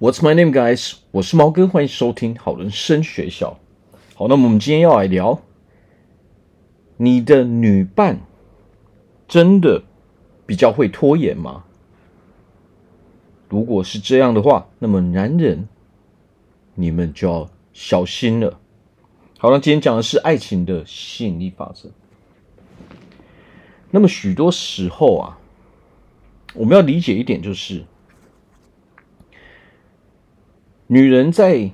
What's my name, guys？我是毛哥，欢迎收听好人生学校。好，那么我们今天要来聊，你的女伴真的比较会拖延吗？如果是这样的话，那么男人你们就要小心了。好，那今天讲的是爱情的吸引力法则。那么许多时候啊，我们要理解一点就是。女人在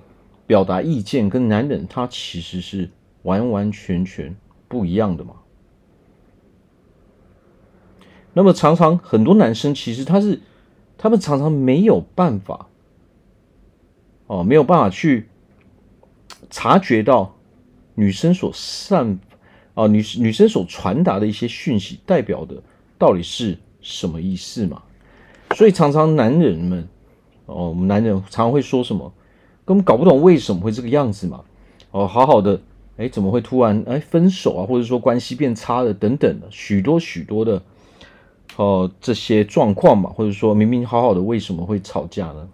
表达意见跟男人他其实是完完全全不一样的嘛。那么常常很多男生其实他是他们常常没有办法哦，没有办法去察觉到女生所散啊女女生所传达的一些讯息代表的到底是什么意思嘛？所以常常男人们。哦，我们男人常常会说什么，根本搞不懂为什么会这个样子嘛。哦，好好的，哎，怎么会突然哎分手啊，或者说关系变差了等等的许多许多的哦这些状况嘛，或者说明明好好的，为什么会吵架呢？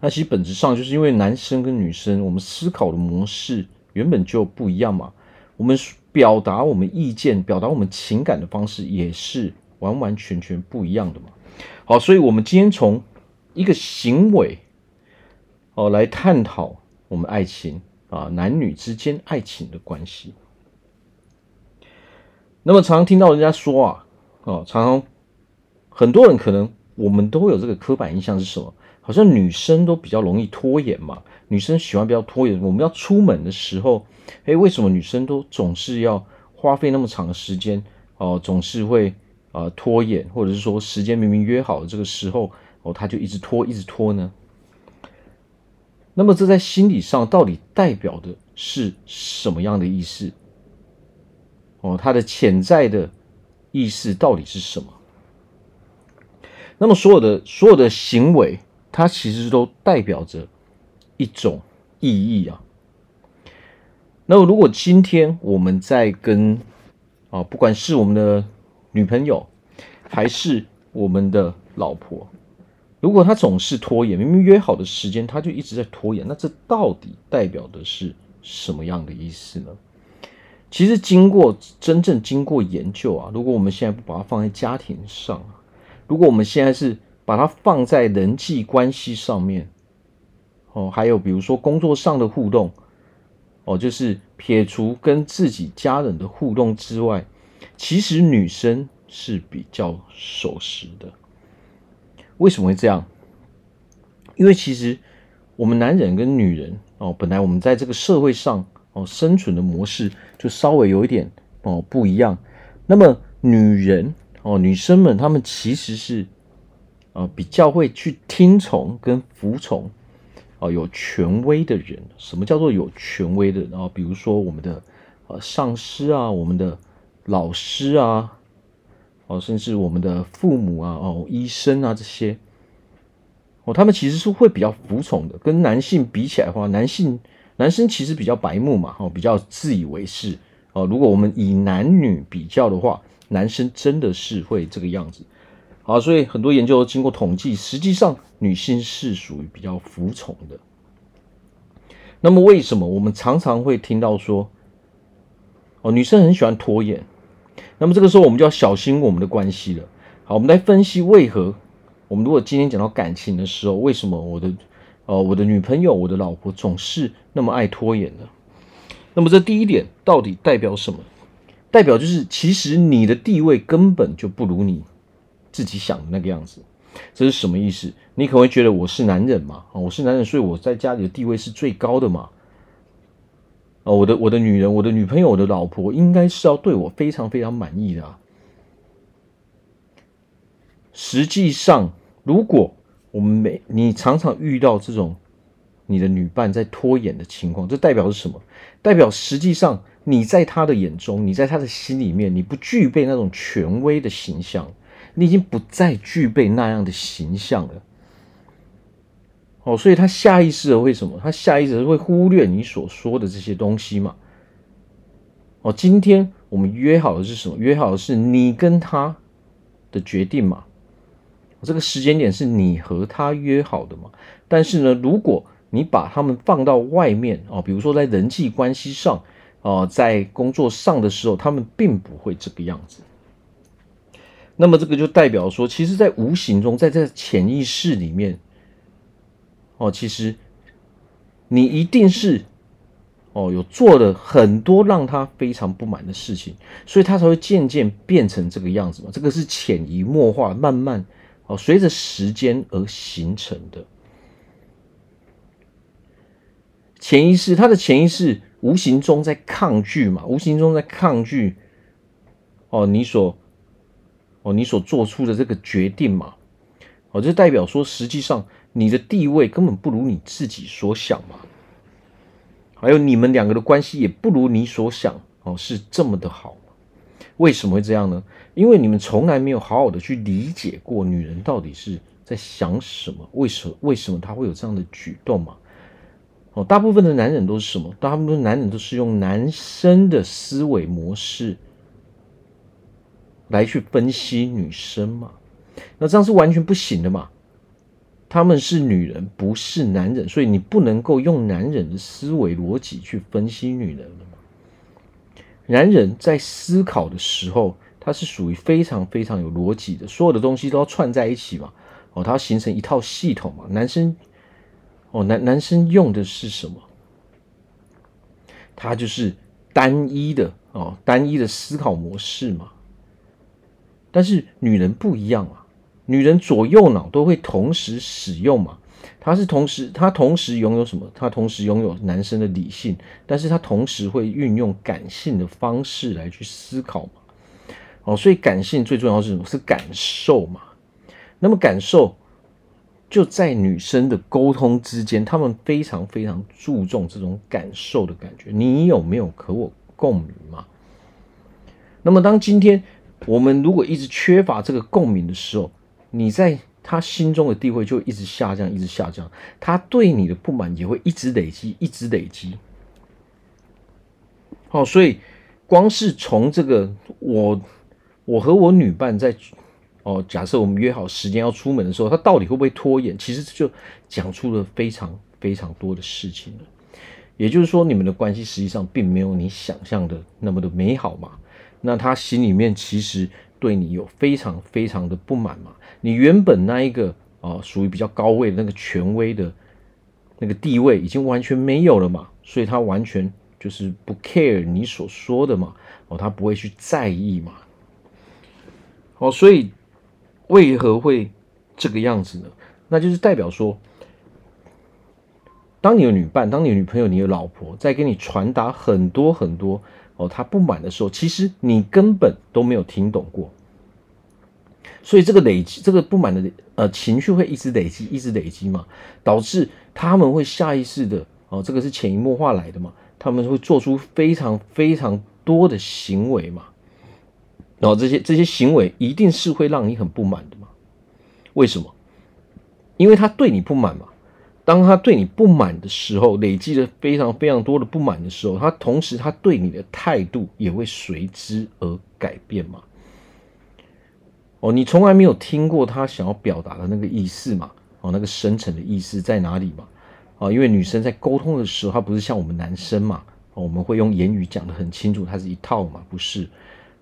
那其实本质上就是因为男生跟女生我们思考的模式原本就不一样嘛，我们表达我们意见、表达我们情感的方式也是完完全全不一样的嘛。好，所以我们今天从一个行为，哦，来探讨我们爱情啊，男女之间爱情的关系。那么常常听到人家说啊，哦，常常很多人可能我们都会有这个刻板印象是什么？好像女生都比较容易拖延嘛，女生喜欢比较拖延。我们要出门的时候，哎，为什么女生都总是要花费那么长的时间？哦，总是会啊拖延，或者是说时间明明约好了这个时候。哦，他就一直拖，一直拖呢。那么这在心理上到底代表的是什么样的意思？哦，他的潜在的意思到底是什么？那么所有的所有的行为，它其实都代表着一种意义啊。那么如果今天我们在跟啊，不管是我们的女朋友，还是我们的老婆。如果他总是拖延，明明约好的时间，他就一直在拖延，那这到底代表的是什么样的意思呢？其实经过真正经过研究啊，如果我们现在不把它放在家庭上，如果我们现在是把它放在人际关系上面，哦，还有比如说工作上的互动，哦，就是撇除跟自己家人的互动之外，其实女生是比较守时的。为什么会这样？因为其实我们男人跟女人哦，本来我们在这个社会上哦生存的模式就稍微有一点哦不一样。那么女人哦，女生们她们其实是啊比较会去听从跟服从哦有权威的人。什么叫做有权威的人啊？比如说我们的呃上司啊，我们的老师啊。哦，甚至我们的父母啊，哦，医生啊，这些，哦，他们其实是会比较服从的。跟男性比起来的话，男性男生其实比较白目嘛，哦，比较自以为是。哦，如果我们以男女比较的话，男生真的是会这个样子。好，所以很多研究经过统计，实际上女性是属于比较服从的。那么，为什么我们常常会听到说，哦，女生很喜欢拖延？那么这个时候，我们就要小心我们的关系了。好，我们来分析为何我们如果今天讲到感情的时候，为什么我的呃我的女朋友、我的老婆总是那么爱拖延呢？那么这第一点到底代表什么？代表就是其实你的地位根本就不如你自己想的那个样子。这是什么意思？你可能会觉得我是男人嘛？我是男人，所以我在家里的地位是最高的嘛？哦，我的我的女人，我的女朋友，我的老婆，应该是要对我非常非常满意的啊。实际上，如果我们每你常常遇到这种你的女伴在拖延的情况，这代表是什么？代表实际上你在她的眼中，你在她的心里面，你不具备那种权威的形象，你已经不再具备那样的形象了。哦，所以他下意识的为什么？他下意识的会忽略你所说的这些东西嘛？哦，今天我们约好的是什么？约好的是你跟他的决定嘛？这个时间点是你和他约好的嘛？但是呢，如果你把他们放到外面哦，比如说在人际关系上哦，在工作上的时候，他们并不会这个样子。那么这个就代表说，其实，在无形中，在这潜意识里面，哦，其实你一定是哦，有做了很多让他非常不满的事情，所以他才会渐渐变成这个样子嘛。这个是潜移默化，慢慢哦，随着时间而形成的。潜意识，他的潜意识无形中在抗拒嘛，无形中在抗拒哦，你所。哦，你所做出的这个决定嘛，哦，就代表说，实际上你的地位根本不如你自己所想嘛，还有你们两个的关系也不如你所想哦，是这么的好。为什么会这样呢？因为你们从来没有好好的去理解过女人到底是在想什么，为什么为什么她会有这样的举动嘛？哦，大部分的男人都是什么？大部分男人都是用男生的思维模式。来去分析女生嘛，那这样是完全不行的嘛。他们是女人，不是男人，所以你不能够用男人的思维逻辑去分析女人了嘛。男人在思考的时候，他是属于非常非常有逻辑的，所有的东西都要串在一起嘛。哦，他要形成一套系统嘛。男生，哦，男男生用的是什么？他就是单一的哦，单一的思考模式嘛。但是女人不一样啊，女人左右脑都会同时使用嘛，她是同时，她同时拥有什么？她同时拥有男生的理性，但是她同时会运用感性的方式来去思考嘛。哦，所以感性最重要是什么？是感受嘛。那么感受就在女生的沟通之间，她们非常非常注重这种感受的感觉。你有没有和我共鸣嘛？那么当今天。我们如果一直缺乏这个共鸣的时候，你在他心中的地位就一直下降，一直下降，他对你的不满也会一直累积，一直累积。好，所以光是从这个我，我和我女伴在哦，假设我们约好时间要出门的时候，他到底会不会拖延？其实就讲出了非常非常多的事情了。也就是说，你们的关系实际上并没有你想象的那么的美好嘛。那他心里面其实对你有非常非常的不满嘛？你原本那一个啊，属于比较高位的那个权威的那个地位已经完全没有了嘛，所以他完全就是不 care 你所说的嘛，哦，他不会去在意嘛。哦，所以为何会这个样子呢？那就是代表说，当你的女伴、当你的女朋友、你的老婆在给你传达很多很多。哦，他不满的时候，其实你根本都没有听懂过，所以这个累积，这个不满的呃情绪会一直累积，一直累积嘛，导致他们会下意识的哦，这个是潜移默化来的嘛，他们会做出非常非常多的行为嘛，然后这些这些行为一定是会让你很不满的嘛，为什么？因为他对你不满嘛。当他对你不满的时候，累积了非常非常多的不满的时候，他同时他对你的态度也会随之而改变嘛。哦，你从来没有听过他想要表达的那个意思嘛？哦，那个深层的意思在哪里嘛？哦，因为女生在沟通的时候，她不是像我们男生嘛？我们会用言语讲得很清楚，它是一套嘛？不是？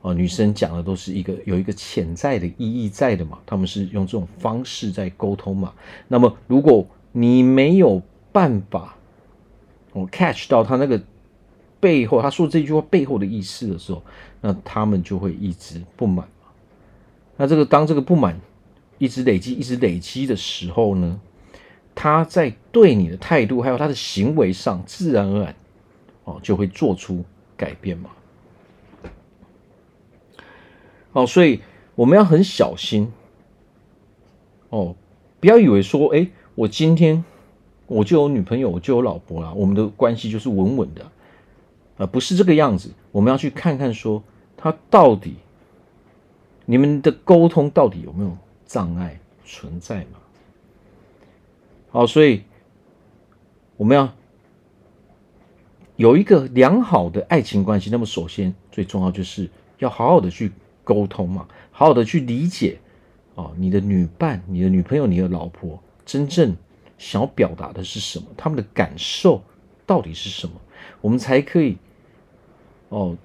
哦，女生讲的都是一个有一个潜在的意义在的嘛？他们是用这种方式在沟通嘛？那么如果你没有办法，我 catch 到他那个背后，他说这句话背后的意思的时候，那他们就会一直不满。那这个当这个不满一直累积、一直累积的时候呢，他在对你的态度还有他的行为上，自然而然哦就会做出改变嘛。哦，所以我们要很小心哦，不要以为说，哎。我今天我就有女朋友，我就有老婆了，我们的关系就是稳稳的，啊，不是这个样子。我们要去看看说，他到底你们的沟通到底有没有障碍存在嘛？好，所以我们要有一个良好的爱情关系。那么，首先最重要就是要好好的去沟通嘛，好好的去理解哦，你的女伴、你的女朋友、你的老婆真正想要表达的是什么？他们的感受到底是什么？我们才可以哦，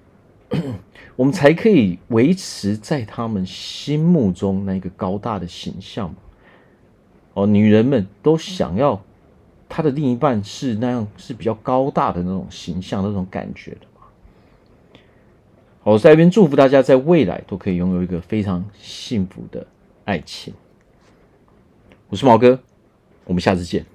我们才可以维持在他们心目中那个高大的形象。哦，女人们都想要她的另一半是那样，是比较高大的那种形象、那种感觉的嘛。好，我在这边祝福大家，在未来都可以拥有一个非常幸福的爱情。我是毛哥，我们下次见。